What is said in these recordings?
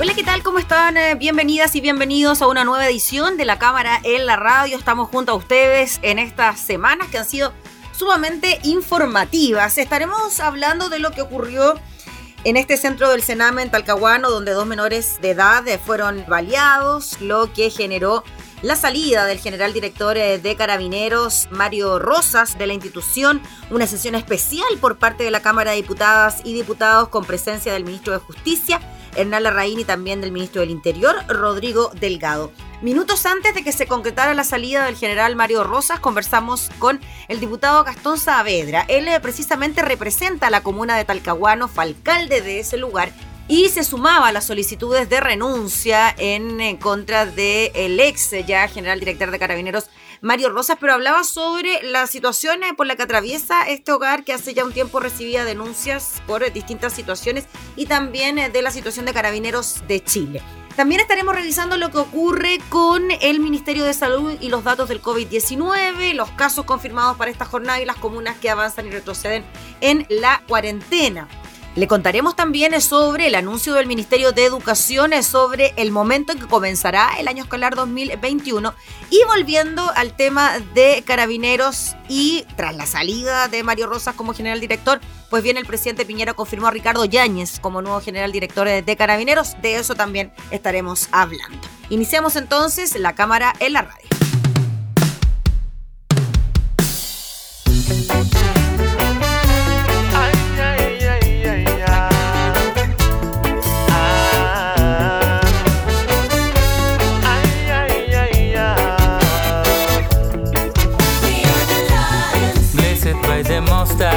Hola, ¿qué tal? ¿Cómo están? Eh, bienvenidas y bienvenidos a una nueva edición de la Cámara en la Radio. Estamos junto a ustedes en estas semanas que han sido sumamente informativas. Estaremos hablando de lo que ocurrió en este centro del Sename en Talcahuano, donde dos menores de edad fueron baleados, lo que generó la salida del general director eh, de Carabineros, Mario Rosas, de la institución, una sesión especial por parte de la Cámara de Diputadas y Diputados con presencia del ministro de Justicia, Hernán Larraín y también del ministro del Interior, Rodrigo Delgado. Minutos antes de que se concretara la salida del general Mario Rosas, conversamos con el diputado Gastón Saavedra. Él eh, precisamente representa a la comuna de Talcahuano, fue alcalde de ese lugar y se sumaba a las solicitudes de renuncia en, contra del ex ya general director de Carabineros Mario Rosas, pero hablaba sobre la situación por la que atraviesa este hogar que hace ya un tiempo recibía denuncias por distintas situaciones y también eh, de la situación de Carabineros de Chile. También estaremos revisando lo que ocurre con el Ministerio de Salud y los datos del COVID-19, los casos confirmados para esta jornada y las comunas que avanzan y retroceden en la cuarentena. Le contaremos también sobre el anuncio del Ministerio de Educación sobre el momento en que comenzará el año escolar 2021 y volviendo al tema de carabineros y tras la salida de Mario Rosas como general director, pues bien el presidente Piñera confirmó a Ricardo Yáñez como nuevo general director de carabineros, de eso también estaremos hablando. Iniciamos entonces la cámara en la radio. By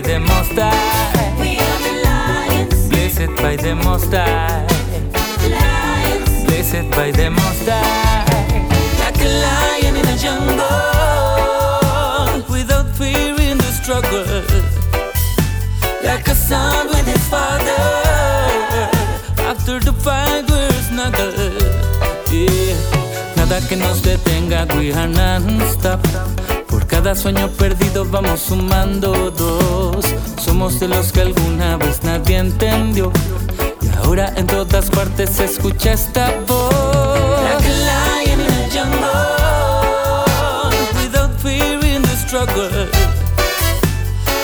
the Most High. We are the lions. Blessed by the Most High. Like a lion in a jungle, without fear in the struggle. Like a son with his father, after the fight we're snuggle. Yeah. Nada que nos detenga, we are non-stop. Cada sueño perdido vamos sumando dos. Somos de los que alguna vez nadie entendió. Y ahora en todas partes se escucha esta voz. Like a lion in a jungle, without fear in the struggle.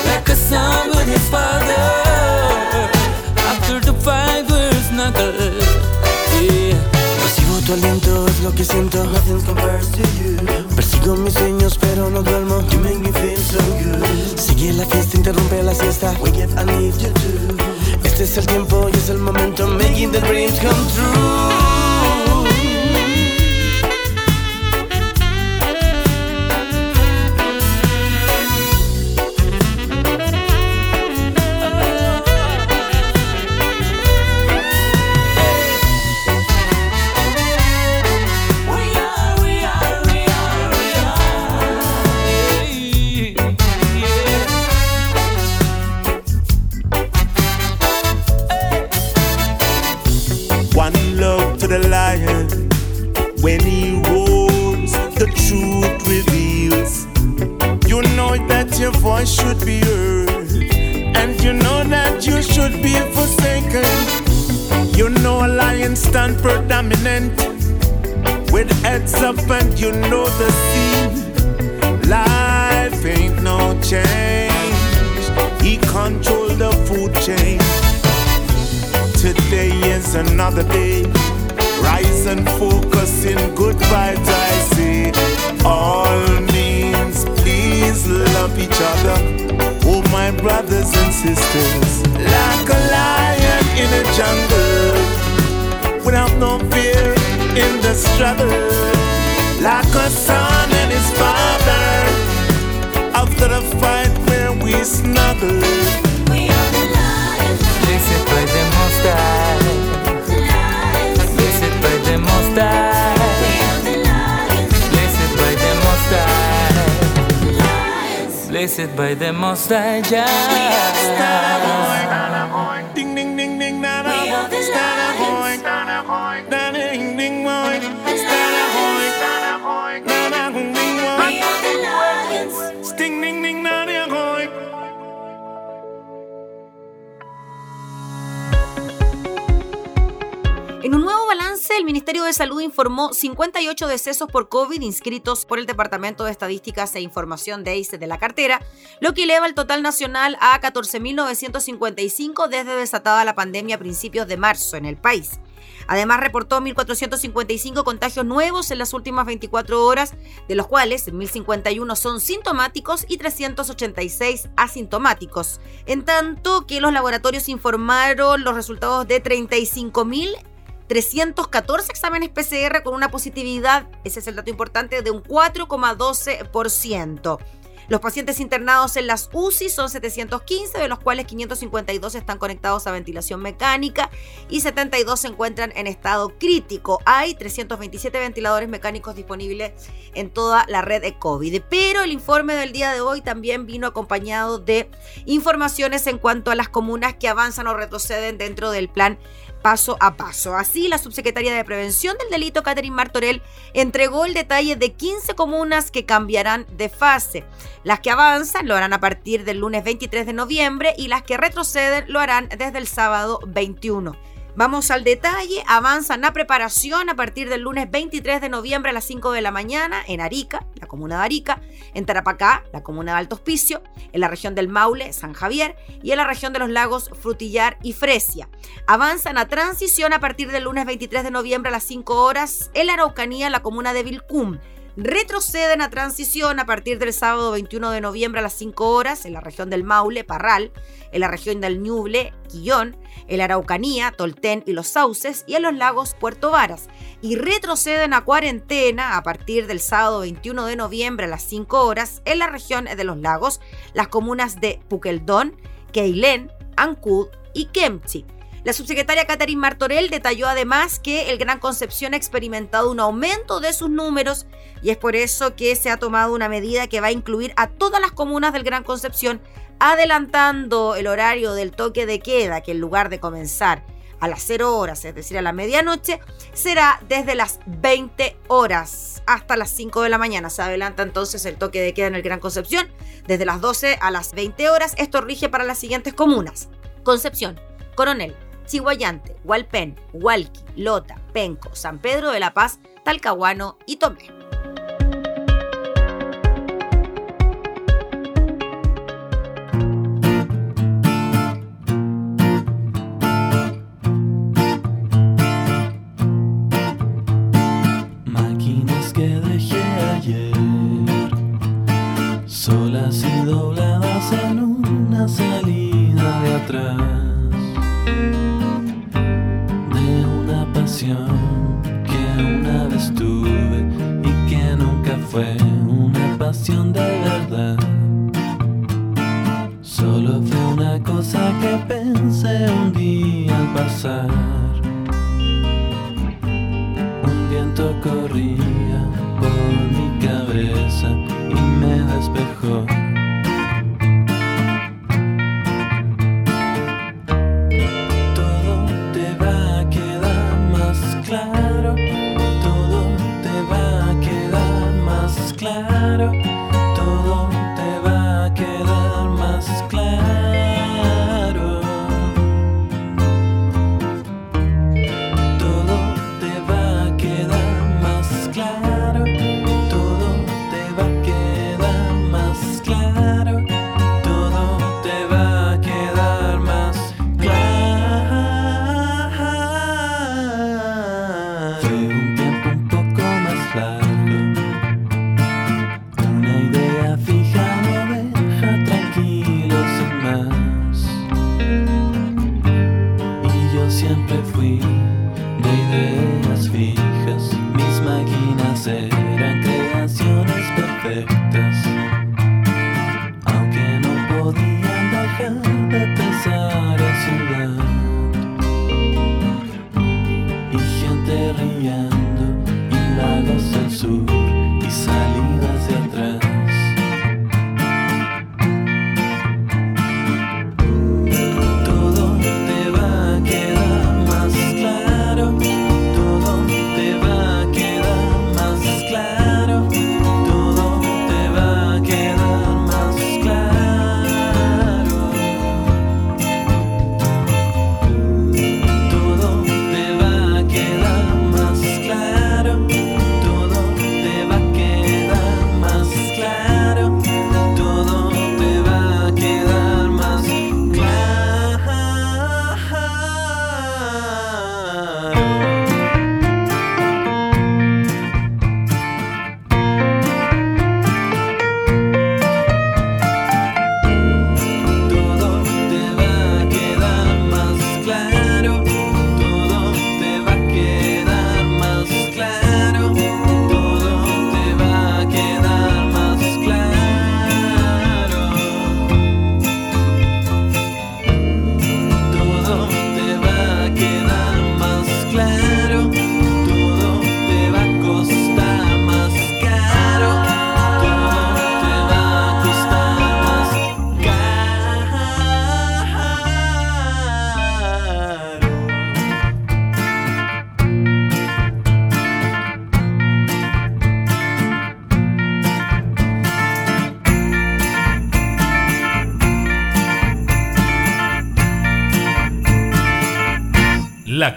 Like a son with his father, after the fight we're snuggle. Yeah. Recibo tu aliento, es lo que siento. Nothing compares to you. Persigo mis sueños, pero no duermo. You make me feel so good. Sigue la fiesta, interrumpe la siesta. Wake up, I need you too. Este es el tiempo y es el momento. Making the dreams come true. another day. Rise and focus in good vibes, I say. All means, please love each other. Oh, my brothers and sisters, like a lion in a jungle, without no fear in the struggle, like a son and his father. After the fight, where we snuggle, we are the lions. Blessed by the Most High. Blessed by the Most High. Ding ding 2015, el Ministerio de Salud informó 58 decesos por COVID inscritos por el Departamento de Estadísticas e Información de ICE de la cartera, lo que eleva el total nacional a 14.955 desde desatada la pandemia a principios de marzo en el país. Además, reportó 1.455 contagios nuevos en las últimas 24 horas, de los cuales 1.051 son sintomáticos y 386 asintomáticos. En tanto que los laboratorios informaron los resultados de 35.000 314 exámenes PCR con una positividad, ese es el dato importante, de un 4,12%. Los pacientes internados en las UCI son 715, de los cuales 552 están conectados a ventilación mecánica y 72 se encuentran en estado crítico. Hay 327 ventiladores mecánicos disponibles en toda la red de COVID. Pero el informe del día de hoy también vino acompañado de informaciones en cuanto a las comunas que avanzan o retroceden dentro del plan paso a paso. Así, la subsecretaria de Prevención del Delito, Catherine Martorell, entregó el detalle de 15 comunas que cambiarán de fase. Las que avanzan lo harán a partir del lunes 23 de noviembre y las que retroceden lo harán desde el sábado 21. Vamos al detalle. Avanzan la preparación a partir del lunes 23 de noviembre a las 5 de la mañana en Arica, la comuna de Arica, en Tarapacá, la comuna de Alto Hospicio, en la región del Maule, San Javier y en la región de los lagos Frutillar y Fresia. Avanzan a transición a partir del lunes 23 de noviembre a las 5 horas en la Araucanía, la comuna de Vilcum retroceden a transición a partir del sábado 21 de noviembre a las 5 horas en la región del Maule, Parral, en la región del Ñuble, Quillón, en Araucanía, Tolten y los Sauces y en los lagos Puerto Varas. Y retroceden a cuarentena a partir del sábado 21 de noviembre a las 5 horas en la región de los lagos, las comunas de Puqueldón, Keilén, Ancud y Kemchi. La subsecretaria Catherine Martorell detalló además que el Gran Concepción ha experimentado un aumento de sus números y es por eso que se ha tomado una medida que va a incluir a todas las comunas del Gran Concepción, adelantando el horario del toque de queda, que en lugar de comenzar a las 0 horas, es decir, a la medianoche, será desde las 20 horas hasta las 5 de la mañana. Se adelanta entonces el toque de queda en el Gran Concepción desde las 12 a las 20 horas. Esto rige para las siguientes comunas. Concepción, Coronel, Chihuayante, Hualpén, Hualqui, Lota, Penco, San Pedro de la Paz, Talcahuano y Tomé. Pensé un día al pasar. Un viento corría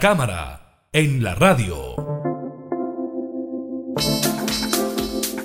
cámara en la radio.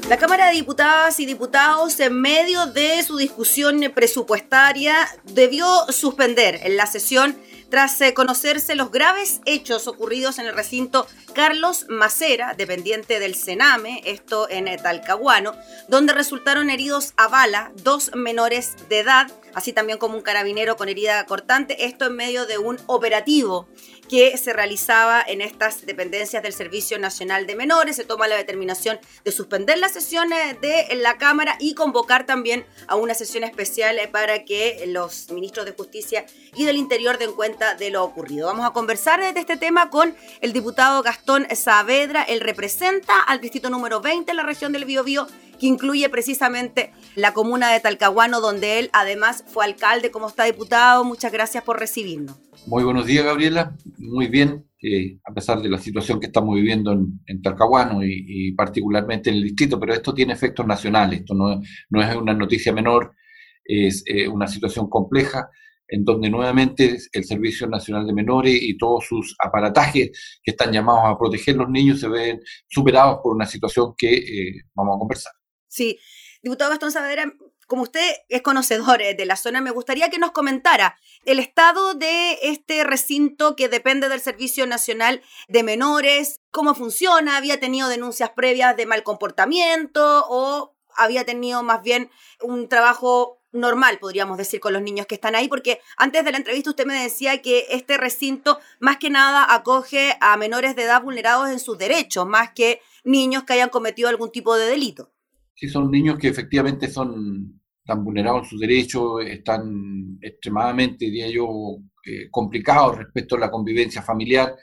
La Cámara de Diputadas y Diputados, en medio de su discusión presupuestaria, debió suspender en la sesión tras eh, conocerse los graves hechos ocurridos en el recinto Carlos Macera, dependiente del Sename, esto en Talcahuano, donde resultaron heridos a bala dos menores de edad, así también como un carabinero con herida cortante, esto en medio de un operativo que se realizaba en estas dependencias del Servicio Nacional de Menores. Se toma la determinación de suspender las sesiones de la Cámara y convocar también a una sesión especial para que los ministros de Justicia y del Interior den cuenta de lo ocurrido. Vamos a conversar de este tema con el diputado Gastón Saavedra. Él representa al distrito número 20 en la región del Biobío que incluye precisamente la comuna de Talcahuano, donde él además fue alcalde. como está diputado? Muchas gracias por recibirnos. Muy buenos días, Gabriela. Muy bien, eh, a pesar de la situación que estamos viviendo en, Talcahuano y, particularmente en el distrito, pero esto tiene efectos nacionales. Esto no, es una noticia menor, es eh, una situación compleja en donde nuevamente el Servicio Nacional de Menores y todos sus aparatajes que están llamados a proteger a los niños se ven superados por una situación que eh, vamos a conversar. Sí, diputado Gastón Saavedra, como usted es conocedor eh, de la zona, me gustaría que nos comentara el estado de este recinto que depende del Servicio Nacional de Menores, cómo funciona, había tenido denuncias previas de mal comportamiento o había tenido más bien un trabajo normal, podríamos decir, con los niños que están ahí, porque antes de la entrevista usted me decía que este recinto más que nada acoge a menores de edad vulnerados en sus derechos, más que niños que hayan cometido algún tipo de delito. Sí son niños que efectivamente son tan vulnerados sus derechos, están extremadamente, diría yo, eh, complicados respecto a la convivencia familiar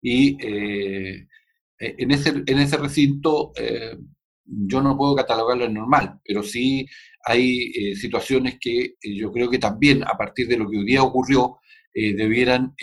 y eh, eh, en, ese, en ese recinto yo no puedo catalogarlo en normal, pero sí hay situaciones que yo creo que también a partir de lo que hoy día ocurrió debieran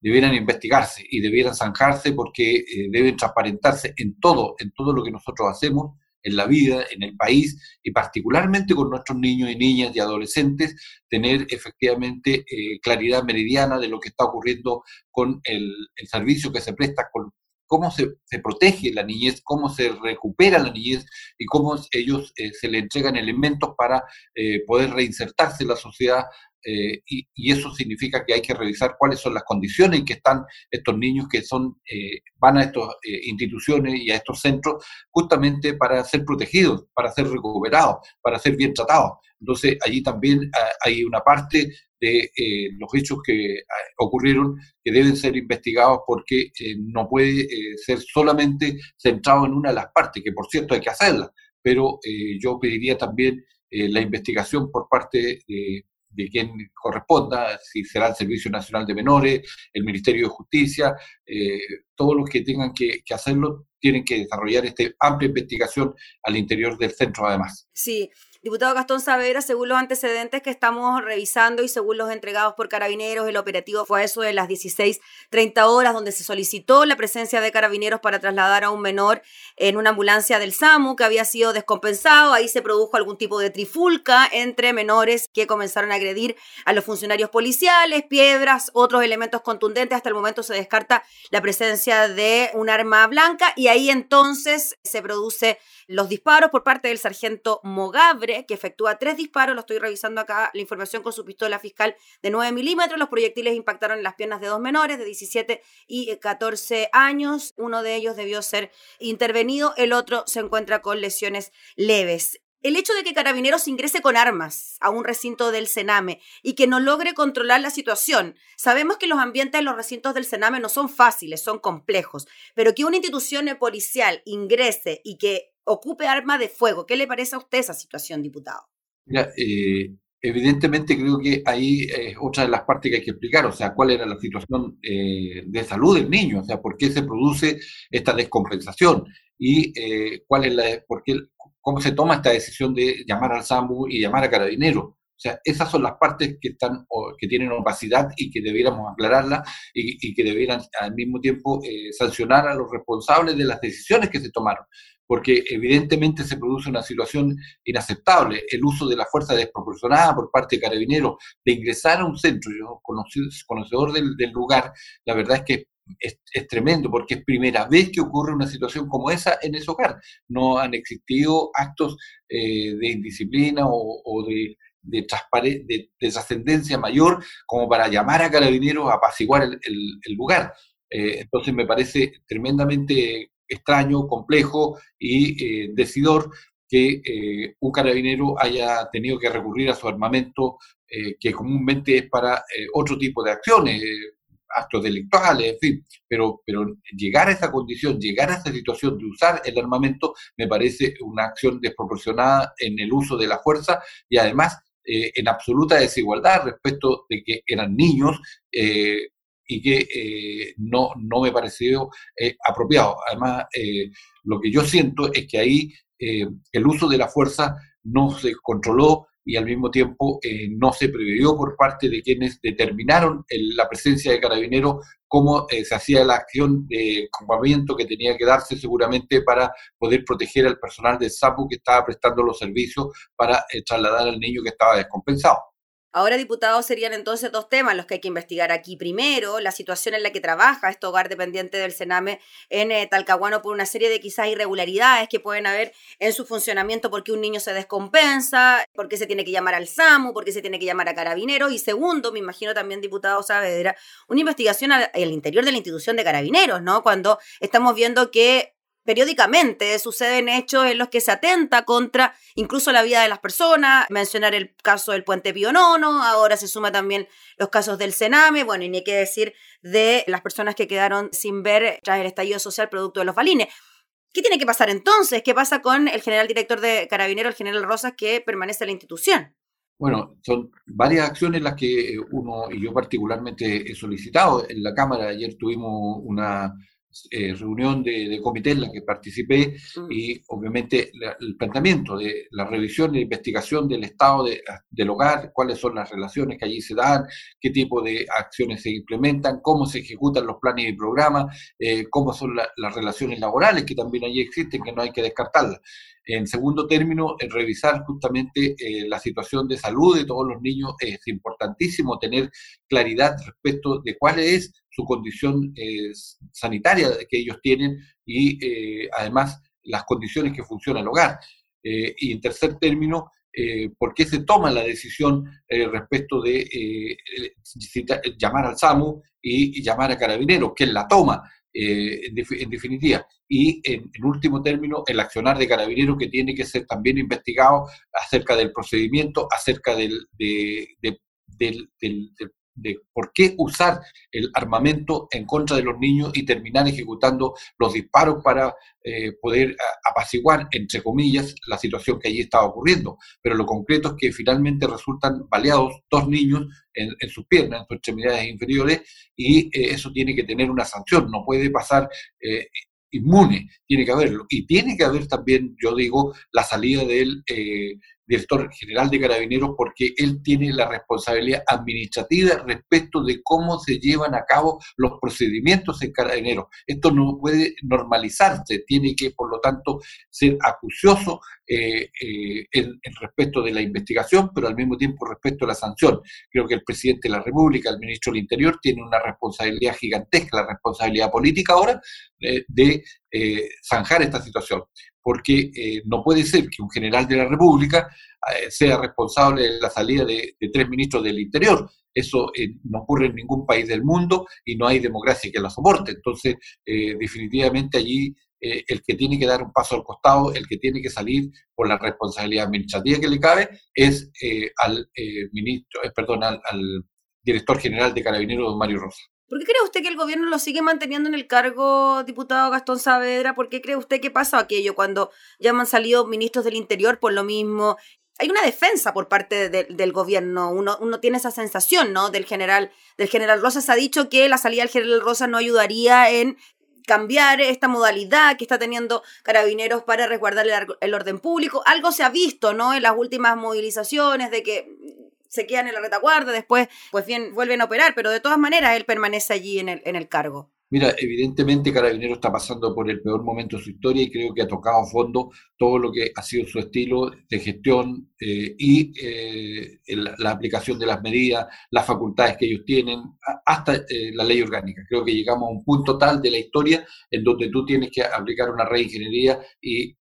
debieran investigarse y debieran zanjarse porque deben transparentarse en todo, en todo lo que nosotros hacemos en la vida, en el país y particularmente con nuestros niños y niñas y adolescentes, tener efectivamente eh, claridad meridiana de lo que está ocurriendo con el, servicio que se presta, con cómo se, protege la niñez, cómo se recupera la niñez y cómo ellos eh, se le entregan elementos para eh, poder reinsertarse en la sociedad eh, y, eso significa que hay que revisar cuáles son las condiciones en que están estos niños que son eh, van a estas eh, instituciones y a estos centros justamente para ser protegidos, para ser recuperados, para ser bien tratados. Entonces allí también ah, hay una parte de los hechos que ah, ocurrieron que deben ser investigados porque no puede ser solamente centrado en una de las partes, que por cierto hay que hacerla, pero yo pediría también la investigación por parte de de quien corresponda, si será el Servicio Nacional de Menores, el Ministerio de Justicia, eh, todos los que tengan que, que, hacerlo tienen que desarrollar esta amplia investigación al interior del centro además. Sí, Diputado Gastón Saavedra, según los antecedentes que estamos revisando y según los entregados por carabineros, el operativo fue a eso de las 16.30 horas, donde se solicitó la presencia de carabineros para trasladar a un menor en una ambulancia del SAMU que había sido descompensado. Ahí se produjo algún tipo de trifulca entre menores que comenzaron a agredir a los funcionarios policiales, piedras, otros elementos contundentes. Hasta el momento se descarta la presencia de un arma blanca y ahí entonces se produce los disparos por parte del sargento Mogabre, que efectúa tres disparos, lo estoy revisando acá, la información con su pistola fiscal de 9 milímetros, los proyectiles impactaron en las piernas de dos menores de 17 y 14 años, uno de ellos debió ser intervenido, el otro se encuentra con lesiones leves. El hecho de que Carabineros ingrese con armas a un recinto del Sename y que no logre controlar la situación. Sabemos que los ambientes en los recintos del Sename no son fáciles, son complejos, pero que una institución policial ingrese y que ocupe arma de fuego. ¿Qué le parece a usted esa situación, diputado? Eh, evidentemente creo que ahí es otra de las partes que hay que explicar, o sea, cuál era la situación eh, de salud del niño, o sea, por qué se produce esta descompensación y eh, cuál es la, por qué, cómo se toma esta decisión de llamar al SAMU y llamar a Carabineros. O sea, esas son las partes que, están, que tienen opacidad y que debiéramos aclararla y, que debieran al mismo tiempo eh, sancionar a los responsables de las decisiones que se tomaron porque evidentemente se produce una situación inaceptable, el uso de la fuerza desproporcionada por parte de carabineros de ingresar a un centro, yo conocedor del, lugar, la verdad es que es, tremendo porque es primera vez que ocurre una situación como esa en ese hogar. No han existido actos eh, de indisciplina o, de, de, de, trascendencia mayor como para llamar a carabineros a apaciguar el, lugar. Eh, entonces me parece tremendamente extraño, complejo y eh, decidor que eh, un carabinero haya tenido que recurrir a su armamento eh, que comúnmente es para otro tipo de acciones, actos delictuales, en fin, pero, pero llegar a esa condición, llegar a esa situación de usar el armamento me parece una acción desproporcionada en el uso de la fuerza y además en absoluta desigualdad respecto de que eran niños y que eh, no, no me pareció eh, apropiado. Además, eh, lo que yo siento es que ahí el uso de la fuerza no se controló y al mismo tiempo no se previó por parte de quienes determinaron la presencia de carabineros cómo se hacía la acción de campamento que tenía que darse seguramente para poder proteger al personal del SAPU que estaba prestando los servicios para trasladar al niño que estaba descompensado. Ahora, diputados, serían entonces dos temas los que hay que investigar aquí. Primero, la situación en la que trabaja este hogar dependiente del Sename en eh, Talcahuano por una serie de quizás irregularidades que pueden haber en su funcionamiento porque un niño se descompensa, porque se tiene que llamar al SAMU, porque se tiene que llamar a carabineros. Y segundo, me imagino también, diputado Saavedra, una investigación al, al interior de la institución de carabineros, ¿no? Cuando estamos viendo que periódicamente suceden hechos en los que se atenta contra incluso la vida de las personas, mencionar el caso del puente Pío Nono, ahora se suma también los casos del Sename, bueno, y ni qué decir de las personas que quedaron sin ver tras el estallido social producto de los balines. ¿Qué tiene que pasar entonces? ¿Qué pasa con el general director de Carabinero, el general Rosas, que permanece en la institución? Bueno, son varias acciones las que uno y yo particularmente he solicitado. En la Cámara ayer tuvimos una eh, reunión de, comité en la que participé mm. y obviamente el planteamiento de la revisión e investigación del estado del hogar, cuáles son las relaciones que allí se dan, qué tipo de acciones se implementan, cómo se ejecutan los planes y programas, eh, cómo son las relaciones laborales que también allí existen, que no hay que descartarlas. En segundo término, revisar justamente eh, la situación de salud de todos los niños. Es importantísimo tener claridad respecto de cuál es su condición eh, sanitaria que ellos tienen y eh, además las condiciones que funciona el hogar. y en tercer término, por qué se toma la decisión respecto de llamar al SAMU y, y, llamar a Carabineros, que la toma. Eh, en, definitiva. Y en, último término, el accionar de carabineros que tiene que ser también investigado acerca del procedimiento, acerca del, de, del, de por qué usar el armamento en contra de los niños y terminar ejecutando los disparos para eh, poder apaciguar, entre comillas, la situación que allí estaba ocurriendo. Pero lo concreto es que finalmente resultan baleados dos niños en, sus piernas, en sus extremidades inferiores, y eh, eso tiene que tener una sanción, no puede pasar eh, inmune, tiene que haberlo. Y tiene que haber también, yo digo, la salida del director general de carabineros porque él tiene la responsabilidad administrativa respecto de cómo se llevan a cabo los procedimientos en carabineros. Esto no puede normalizarse, tiene que, por lo tanto, ser acucioso eh, eh, en, respecto de la investigación, pero al mismo tiempo respecto a la sanción. Creo que el presidente de la República, el ministro del Interior, tiene una responsabilidad gigantesca, la responsabilidad política ahora, eh, de zanjar esta situación porque eh, no puede ser que un general de la República eh, sea responsable de la salida de, tres ministros del Interior. Eso eh, no ocurre en ningún país del mundo y no hay democracia que la soporte. Entonces, definitivamente allí el que tiene que dar un paso al costado, el que tiene que salir por la responsabilidad administrativa que le cabe, es al ministro, perdón, al, al director general de Carabineros, don Mario Rosa. ¿Por qué cree usted que el gobierno lo sigue manteniendo en el cargo, diputado Gastón Saavedra? ¿Por qué cree usted que pasa aquello cuando ya han salido ministros del Interior por lo mismo? Hay una defensa por parte del gobierno, uno, uno tiene esa sensación, ¿no? Del general, del general Rosas ha dicho que la salida del general Rosas no ayudaría en cambiar esta modalidad que está teniendo carabineros para resguardar el, orden público. Algo se ha visto, ¿no? En las últimas movilizaciones de que se quedan en la retaguardia, después pues bien vuelven a operar, pero de todas maneras él permanece allí en el, en el cargo. Mira, evidentemente Carabinero está pasando por el peor momento de su historia y creo que ha tocado a fondo todo lo que ha sido su estilo de gestión eh, y eh, la aplicación de las medidas, las facultades que ellos tienen, hasta eh, la ley orgánica. Creo que llegamos a un punto tal de la historia en donde tú tienes que aplicar una reingeniería y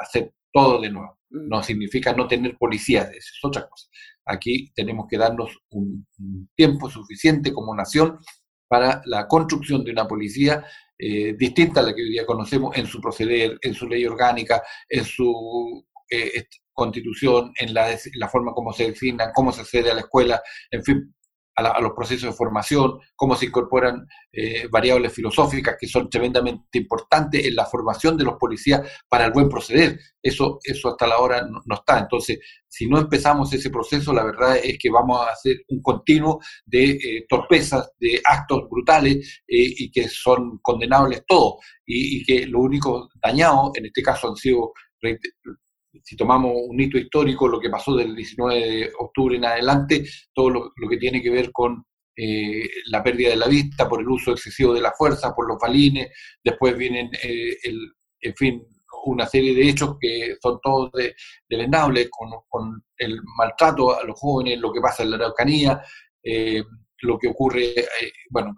hacer todo de nuevo. Mm. No significa no tener policías, eso es otra cosa. Aquí tenemos que darnos un tiempo suficiente como nación para la construcción de una policía eh, distinta a la que hoy día conocemos en su proceder, en su ley orgánica, en su eh, constitución, en la, la, forma como se designan, cómo se accede a la escuela, en fin, a, los procesos de formación, cómo se incorporan eh, variables filosóficas que son tremendamente importantes en la formación de los policías para el buen proceder. Eso, eso hasta la hora no, está. Entonces, si no empezamos ese proceso, la verdad es que vamos a hacer un continuo de eh, torpezas, de actos brutales eh, y que son condenables todos y que lo único dañado, en este caso han sido si tomamos un hito histórico, lo que pasó del 19 de octubre en adelante, todo lo, que tiene que ver con eh, la pérdida de la vista por el uso excesivo de la fuerza, por los balines, después vienen, eh, el, en fin, una serie de hechos que son todos de, con, con, el maltrato a los jóvenes, lo que pasa en la Araucanía, eh, lo que ocurre, eh, bueno,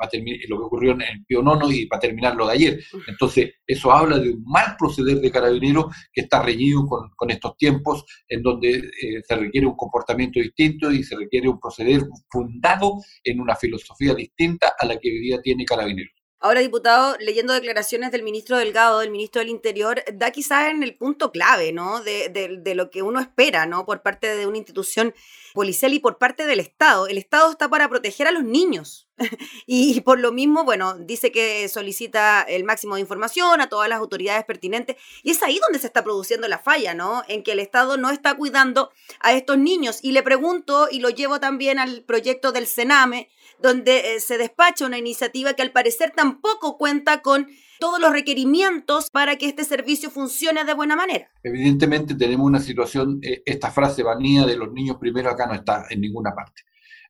lo que ocurrió en el Pío Nono y para terminar lo de ayer. Entonces, eso habla de un mal proceder de carabineros que está reñido con, con estos tiempos en donde eh, se requiere un comportamiento distinto y se requiere un proceder fundado en una filosofía distinta a la que hoy día tiene carabineros. Ahora, diputado, leyendo declaraciones del ministro Delgado, del ministro del Interior, da quizás en el punto clave, ¿no? De, lo que uno espera, ¿no? Por parte de una institución policial y por parte del Estado. El Estado está para proteger a los niños. y por lo mismo, bueno, dice que solicita el máximo de información a todas las autoridades pertinentes. Y es ahí donde se está produciendo la falla, ¿no? En que el Estado no está cuidando a estos niños. Y le pregunto, y lo llevo también al proyecto del Sename, donde eh, se despacha una iniciativa que al parecer tampoco cuenta con todos los requerimientos para que este servicio funcione de buena manera. Evidentemente tenemos una situación, eh, esta frase vanía de los niños primero acá no está en ninguna parte.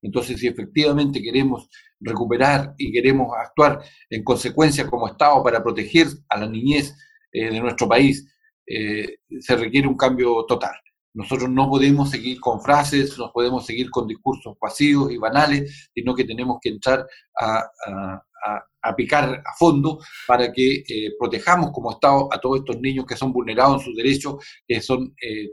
Entonces, si efectivamente queremos recuperar y queremos actuar en consecuencia como Estado para proteger a la niñez eh, de nuestro país, se requiere un cambio total. Nosotros no podemos seguir con frases, no podemos seguir con discursos vacíos y banales, sino que tenemos que entrar a, picar a fondo para que eh, protejamos como Estado a todos estos niños que son vulnerados en sus derechos, que son eh,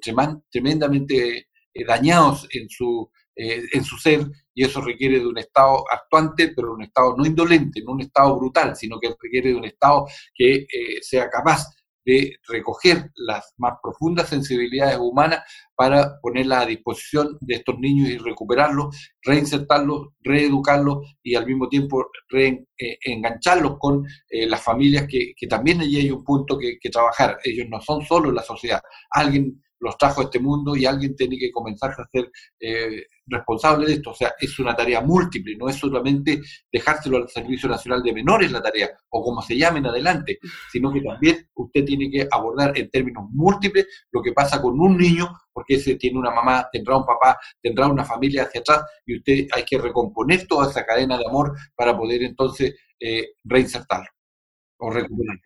tremendamente eh, dañados en su, en su ser, y eso requiere de un Estado actuante, pero un Estado no indolente, no un Estado brutal, sino que requiere de un Estado que sea capaz de recoger las más profundas sensibilidades humanas para ponerlas a disposición de estos niños y recuperarlos, reinsertarlos, reeducarlos y al mismo tiempo reengancharlos con eh, las familias que, también allí hay un punto que, trabajar. Ellos no son solo la sociedad. Alguien los trajo a este mundo y alguien tiene que comenzar a ser eh, responsable de esto. O sea, es una tarea múltiple, no es solamente dejárselo al Servicio Nacional de Menores la tarea, o como se llamen adelante, sino que también usted tiene que abordar en términos múltiples lo que pasa con un niño, porque ese tiene una mamá, tendrá un papá, tendrá una familia hacia atrás, y usted hay que recomponer toda esa cadena de amor para poder entonces eh, reinsertarlo.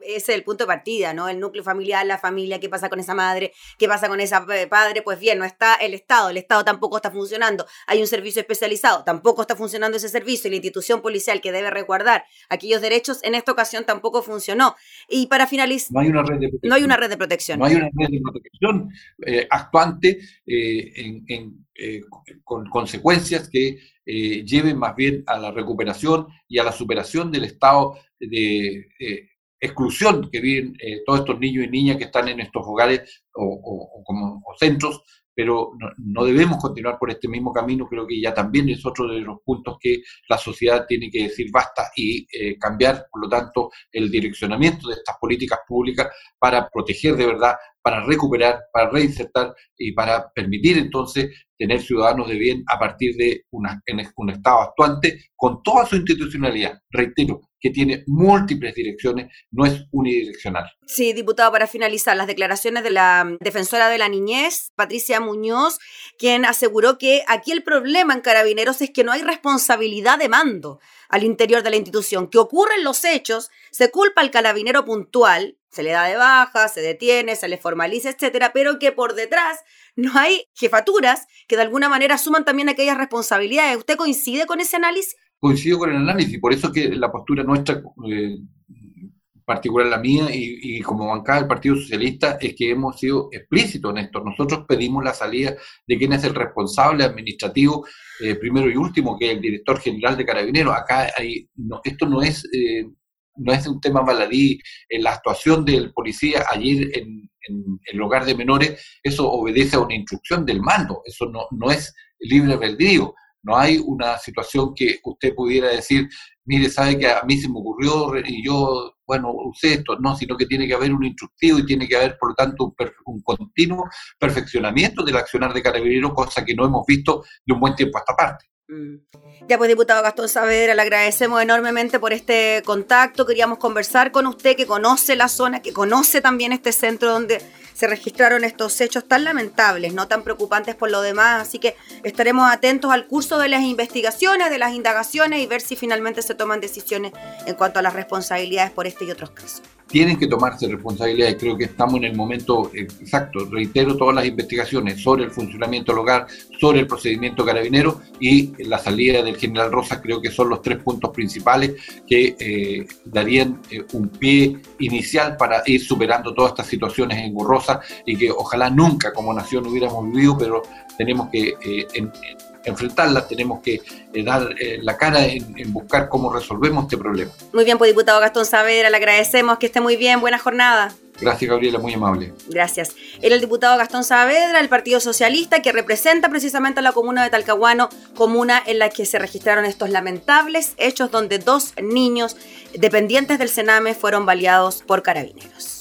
Ese es el punto de partida, ¿no? El núcleo familiar, la familia, qué pasa con esa madre, qué pasa con ese eh, padre, pues bien, no está el Estado, el Estado tampoco está funcionando, hay un servicio especializado, tampoco está funcionando ese servicio, y la institución policial que debe resguardar aquellos derechos, en esta ocasión tampoco funcionó. Y para finalizar, no hay una red de protección. No hay una red de protección. No hay una red de protección eh, actuante eh, con consecuencias que lleven más bien a la recuperación y a la superación del estado de eh, exclusión que viven eh, todos estos niños y niñas que están en estos hogares o, como, centros, pero no, debemos continuar por este mismo camino, creo que ya también es otro de los puntos que la sociedad tiene que decir basta y eh, cambiar, por lo tanto, el direccionamiento de estas políticas públicas para proteger de verdad, para recuperar, para reinsertar y para permitir entonces tener ciudadanos de bien a partir de una, un Estado actuante con toda su institucionalidad. Reitero, que tiene múltiples direcciones, no es unidireccional. Sí, diputado, para finalizar, las declaraciones de la mm, defensora de la niñez, Patricia Muñoz, quien aseguró que aquí el problema en carabineros es que no hay responsabilidad de mando al interior de la institución, que ocurren los hechos, se culpa al carabinero puntual, se le da de baja, se detiene, se le formaliza, etcétera, pero que por detrás no hay jefaturas que de alguna manera asuman también aquellas responsabilidades. ¿Usted coincide con ese análisis? Coincido con el análisis, por eso que la postura nuestra, eh, particular la mía y, como bancada del Partido Socialista, es que hemos sido explícitos en esto. Nosotros pedimos la salida de quien es el responsable administrativo, eh, primero y último, que es el director general de Carabineros. Acá hay, esto no es... Eh, no es un tema baladí, en la actuación del policía ayer en, el hogar de menores, eso obedece a una instrucción del mando, eso no, no es libre albedrío. No hay una situación que usted pudiera decir, mire, sabe que a mí se me ocurrió y yo, bueno, usé esto. No, sino que tiene que haber un instructivo y tiene que haber, por lo tanto, un, un continuo perfeccionamiento del accionar de carabinero, cosa que no hemos visto de un buen tiempo a esta parte. Mm. Ya pues, diputado Gastón Saavedra, le agradecemos enormemente por este contacto. Queríamos conversar con usted que conoce la zona, que conoce también este centro donde se registraron estos hechos tan lamentables, no tan preocupantes por lo demás. Así que estaremos atentos al curso de las investigaciones, de las indagaciones y ver si finalmente se toman decisiones en cuanto a las responsabilidades por este y otros casos tienen que tomarse responsabilidades. Creo que estamos en el momento exacto. Reitero todas las investigaciones sobre el funcionamiento del hogar, sobre el procedimiento carabinero y la salida del general Rosa. Creo que son los tres puntos principales que eh, darían eh, un pie inicial para ir superando todas estas situaciones engorrosas y que ojalá nunca como nación hubiéramos vivido, pero tenemos que eh, enfrentarlas, tenemos que eh, dar eh, la cara en, buscar cómo resolvemos este problema. Muy bien, pues diputado Gastón Saavedra, le agradecemos que esté muy bien, buena jornada. Gracias, Gabriela, muy amable. Gracias. Era el diputado Gastón Saavedra, del Partido Socialista, que representa precisamente a la comuna de Talcahuano, comuna en la que se registraron estos lamentables hechos donde dos niños dependientes del Sename fueron baleados por carabineros.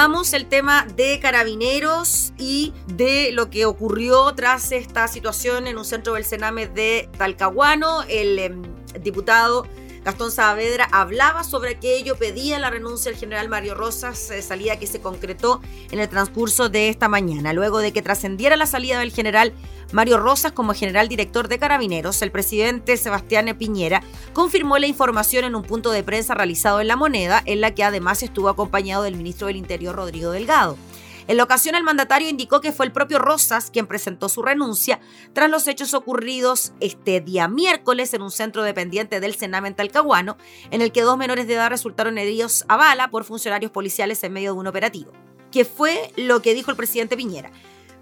Retomamos el tema de carabineros y de lo que ocurrió tras esta situación en un centro del Sename de Talcahuano. El eh, diputado Gastón Saavedra hablaba sobre aquello, pedía la renuncia del general Mario Rosas, eh, salida que se concretó en el transcurso de esta mañana. Luego de que trascendiera la salida del general Mario Rosas como general director de Carabineros, el presidente Sebastián Piñera confirmó la información en un punto de prensa realizado en La Moneda, en la que además estuvo acompañado del ministro del Interior Rodrigo Delgado. En la ocasión, el mandatario indicó que fue el propio Rosas quien presentó su renuncia tras los hechos ocurridos este día miércoles en un centro dependiente del Sename en Talcahuano, en el que dos menores de edad resultaron heridos a bala por funcionarios policiales en medio de un operativo. Que fue lo que dijo el presidente Piñera.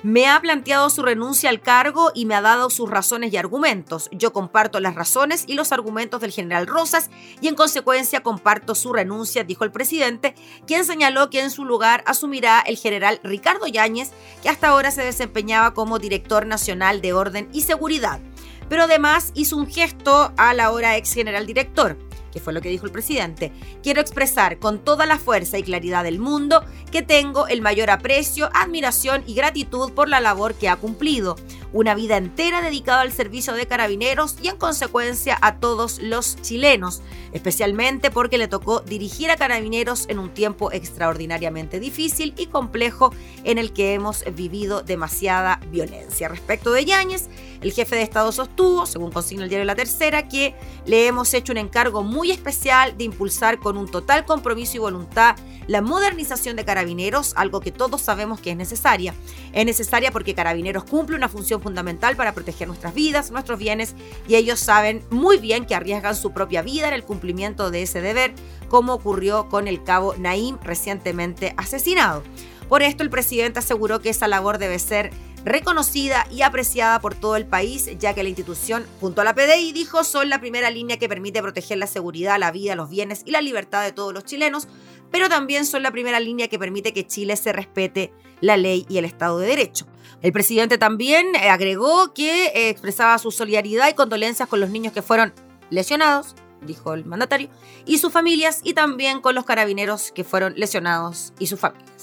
Me ha planteado su renuncia al cargo y me ha dado sus razones y argumentos. Yo comparto las razones y los argumentos del general Rosas y en consecuencia comparto su renuncia, dijo el presidente, quien señaló que en su lugar asumirá el general Ricardo Yáñez, que hasta ahora se desempeñaba como director nacional de orden y seguridad. Pero además hizo un gesto a la ahora ex general director que fue lo que dijo el presidente, quiero expresar con toda la fuerza y claridad del mundo que tengo el mayor aprecio, admiración y gratitud por la labor que ha cumplido. Una vida entera dedicada al servicio de carabineros y en consecuencia a todos los chilenos, especialmente porque le tocó dirigir a carabineros en un tiempo extraordinariamente difícil y complejo en el que hemos vivido demasiada violencia. Respecto de Yáñez, el jefe de Estado sostuvo, según consigna el diario La Tercera, que le hemos hecho un encargo muy especial de impulsar con un total compromiso y voluntad la modernización de carabineros, algo que todos sabemos que es necesaria. Es necesaria porque carabineros cumple una función fundamental para proteger nuestras vidas, nuestros bienes, y ellos saben muy bien que arriesgan su propia vida en el cumplimiento de ese deber, como ocurrió con el cabo Naim recientemente asesinado. Por esto el presidente aseguró que esa labor debe ser reconocida y apreciada por todo el país, ya que la institución, junto a la PDI, dijo, son la primera línea que permite proteger la seguridad, la vida, los bienes y la libertad de todos los chilenos, pero también son la primera línea que permite que Chile se respete la ley y el Estado de Derecho. El presidente también eh, agregó que eh, expresaba su solidaridad y condolencias con los niños que fueron lesionados, dijo el mandatario, y sus familias, y también con los carabineros que fueron lesionados y sus familias.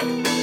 He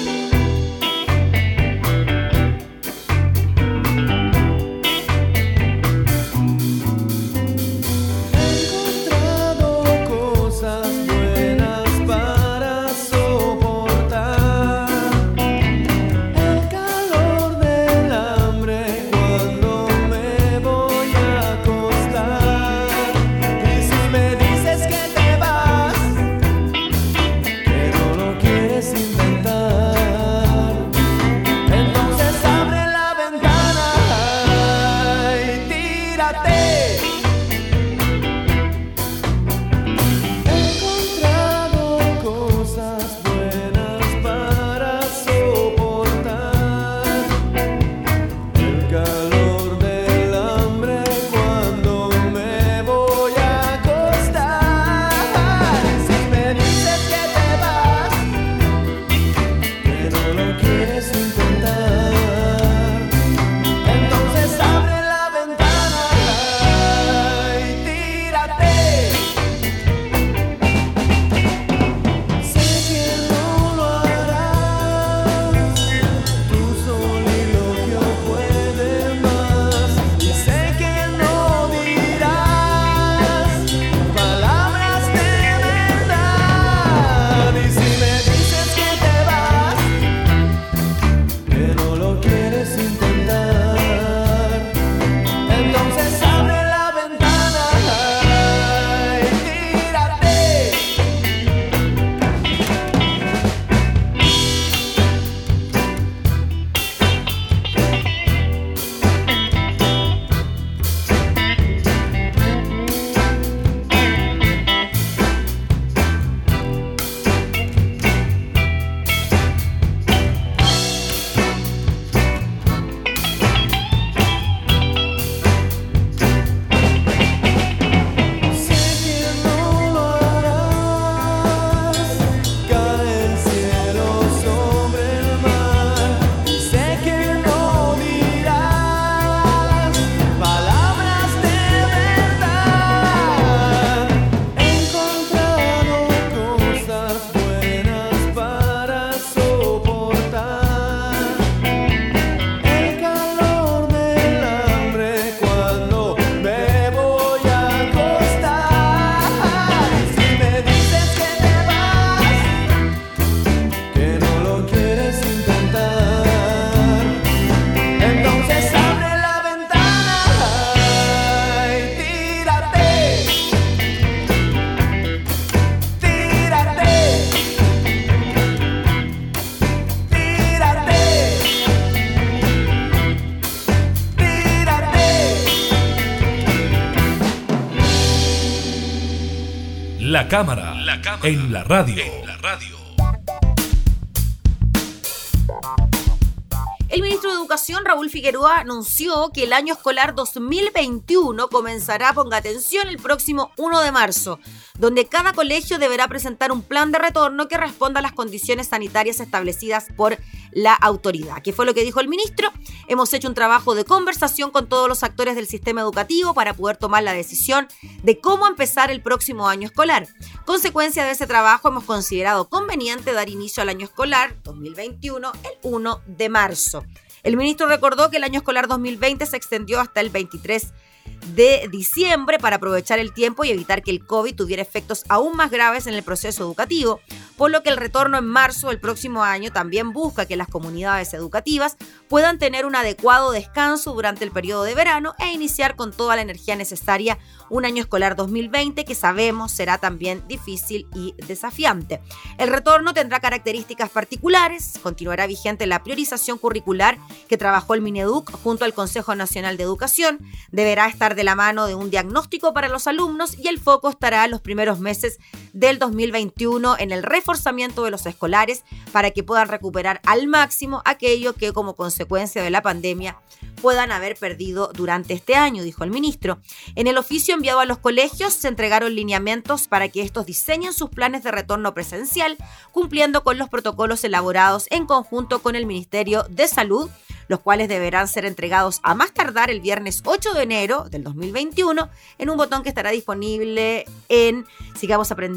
en la radio. Figueroa, anunció que el año escolar 2021 comenzará, ponga atención, el próximo 1 de marzo, donde cada colegio deberá presentar un plan de retorno que responda a las condiciones sanitarias establecidas por la autoridad. ¿Qué fue lo que dijo el ministro? Hemos hecho un trabajo de conversación con todos los actores del sistema educativo para poder tomar la decisión de cómo empezar el próximo año escolar. Consecuencia de ese trabajo, hemos considerado conveniente dar inicio al año escolar 2021 el 1 de marzo. El ministro recordó que el año escolar 2020 se extendió hasta el 23 de diciembre para aprovechar el tiempo y evitar que el COVID tuviera efectos aún más graves en el proceso educativo, por lo que el retorno en marzo del próximo año también busca que las comunidades educativas puedan tener un adecuado descanso durante el periodo de verano e iniciar con toda la energía necesaria un año escolar 2020 que sabemos será también difícil y desafiante. El retorno tendrá características particulares, continuará vigente la priorización curricular que trabajó el Mineduc junto al Consejo Nacional de Educación, deberá estar de la mano de un diagnóstico para los alumnos y el foco estará los primeros meses del 2021 en el reforzamiento de los escolares para que puedan recuperar al máximo aquello que como consecuencia de la pandemia puedan haber perdido durante este año, dijo el ministro. En el oficio enviado a los colegios se entregaron lineamientos para que estos diseñen sus planes de retorno presencial, cumpliendo con los protocolos elaborados en conjunto con el Ministerio de Salud, los cuales deberán ser entregados a más tardar el viernes 8 de enero del 2021 en un botón que estará disponible en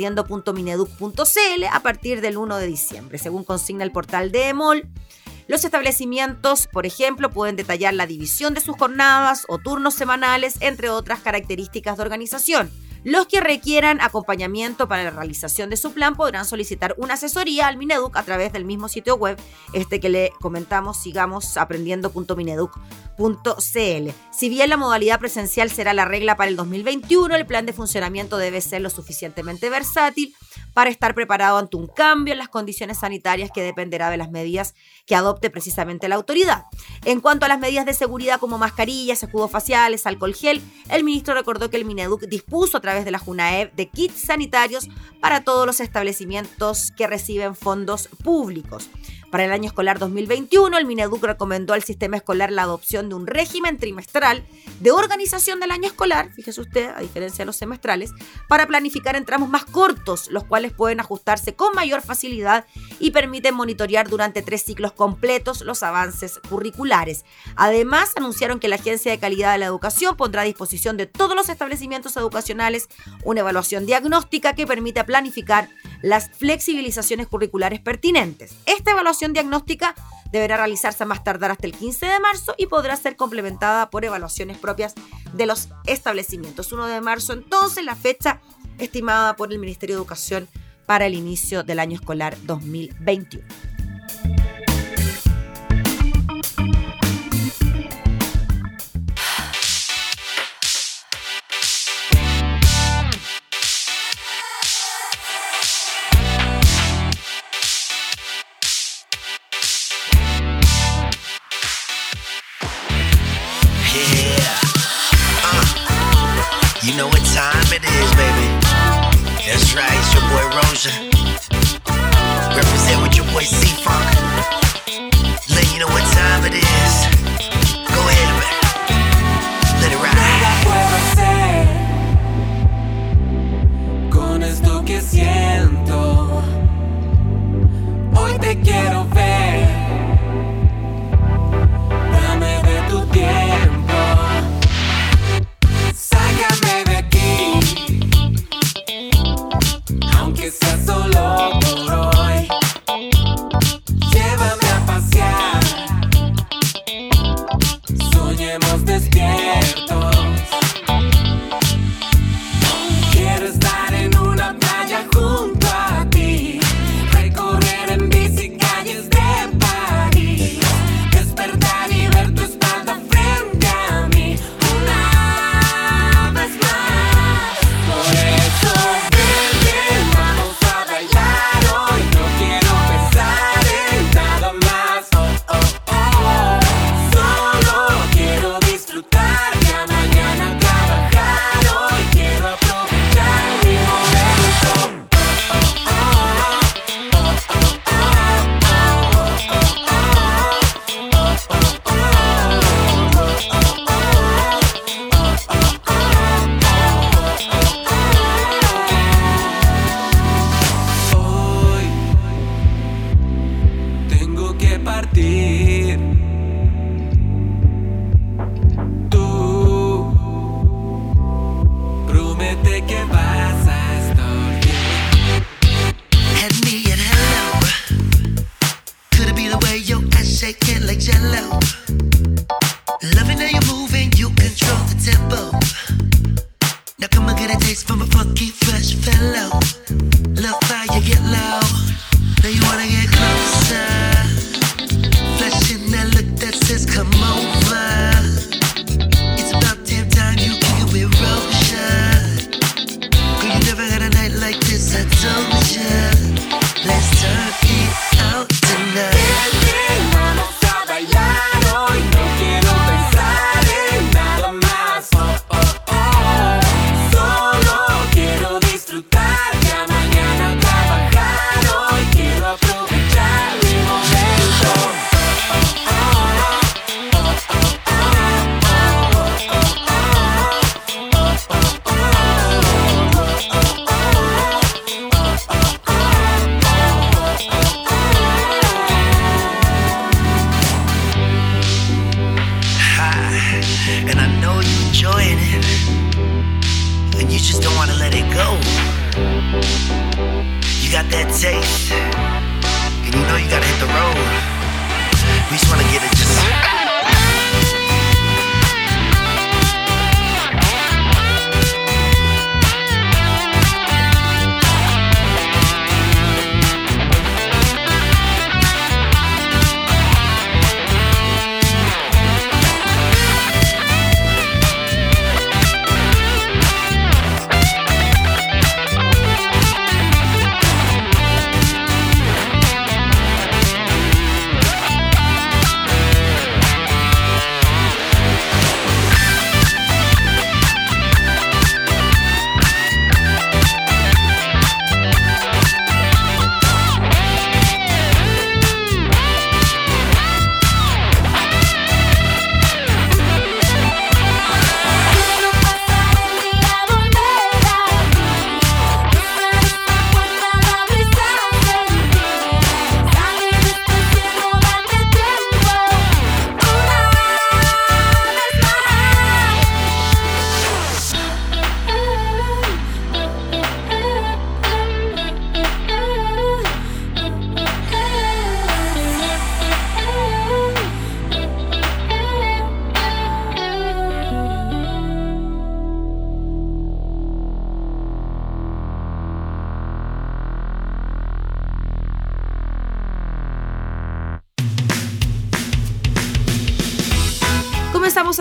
sigamosaprendiendo.mineduc.cl a partir del 1 de diciembre, según consigna el portal de EMOL. Los establecimientos, por ejemplo, pueden detallar la división de sus jornadas o turnos semanales, entre otras características de organización. Los que requieran acompañamiento para la realización de su plan podrán solicitar una asesoría al Mineduc a través del mismo sitio web, este que le comentamos, sigamos aprendiendo.mineduc.cl. Si bien la modalidad presencial será la regla para el 2021, el plan de funcionamiento debe ser lo suficientemente versátil para estar preparado ante un cambio en las condiciones sanitarias que dependerá de las medidas que adopte precisamente la autoridad. En cuanto a las medidas de seguridad como mascarillas, escudos faciales, alcohol gel, el ministro recordó que el Mineduc dispuso a través de la JUNAEB de kits sanitarios para todos los establecimientos que reciben fondos públicos. Para el año escolar 2021, el Mineduc recomendó al sistema escolar la adopción de un régimen trimestral de organización del año escolar, fíjese usted, a diferencia de los semestrales, para planificar en tramos más cortos, los cuales pueden ajustarse con mayor facilidad y permiten monitorear durante tres ciclos completos los avances curriculares. Además, anunciaron que la Agencia de Calidad de la Educación pondrá a disposición de todos los establecimientos educacionales una evaluación diagnóstica que permita planificar las flexibilizaciones curriculares pertinentes. Esta evaluación diagnóstica deberá realizarse a más tardar hasta el 15 de marzo y podrá ser complementada por evaluaciones propias de los establecimientos. 1 de marzo, entonces, la fecha estimada por el Ministerio de Educación para el inicio del año escolar 2021.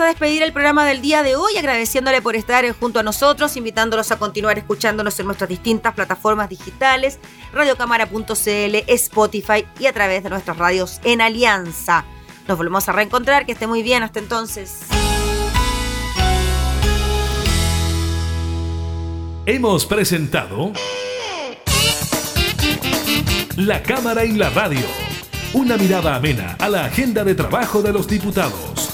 A despedir el programa del día de hoy, agradeciéndole por estar junto a nosotros, invitándolos a continuar escuchándonos en nuestras distintas plataformas digitales, radiocámara.cl, Spotify y a través de nuestras radios en Alianza. Nos volvemos a reencontrar, que esté muy bien, hasta entonces. Hemos presentado La Cámara y la Radio. Una mirada amena a la agenda de trabajo de los diputados.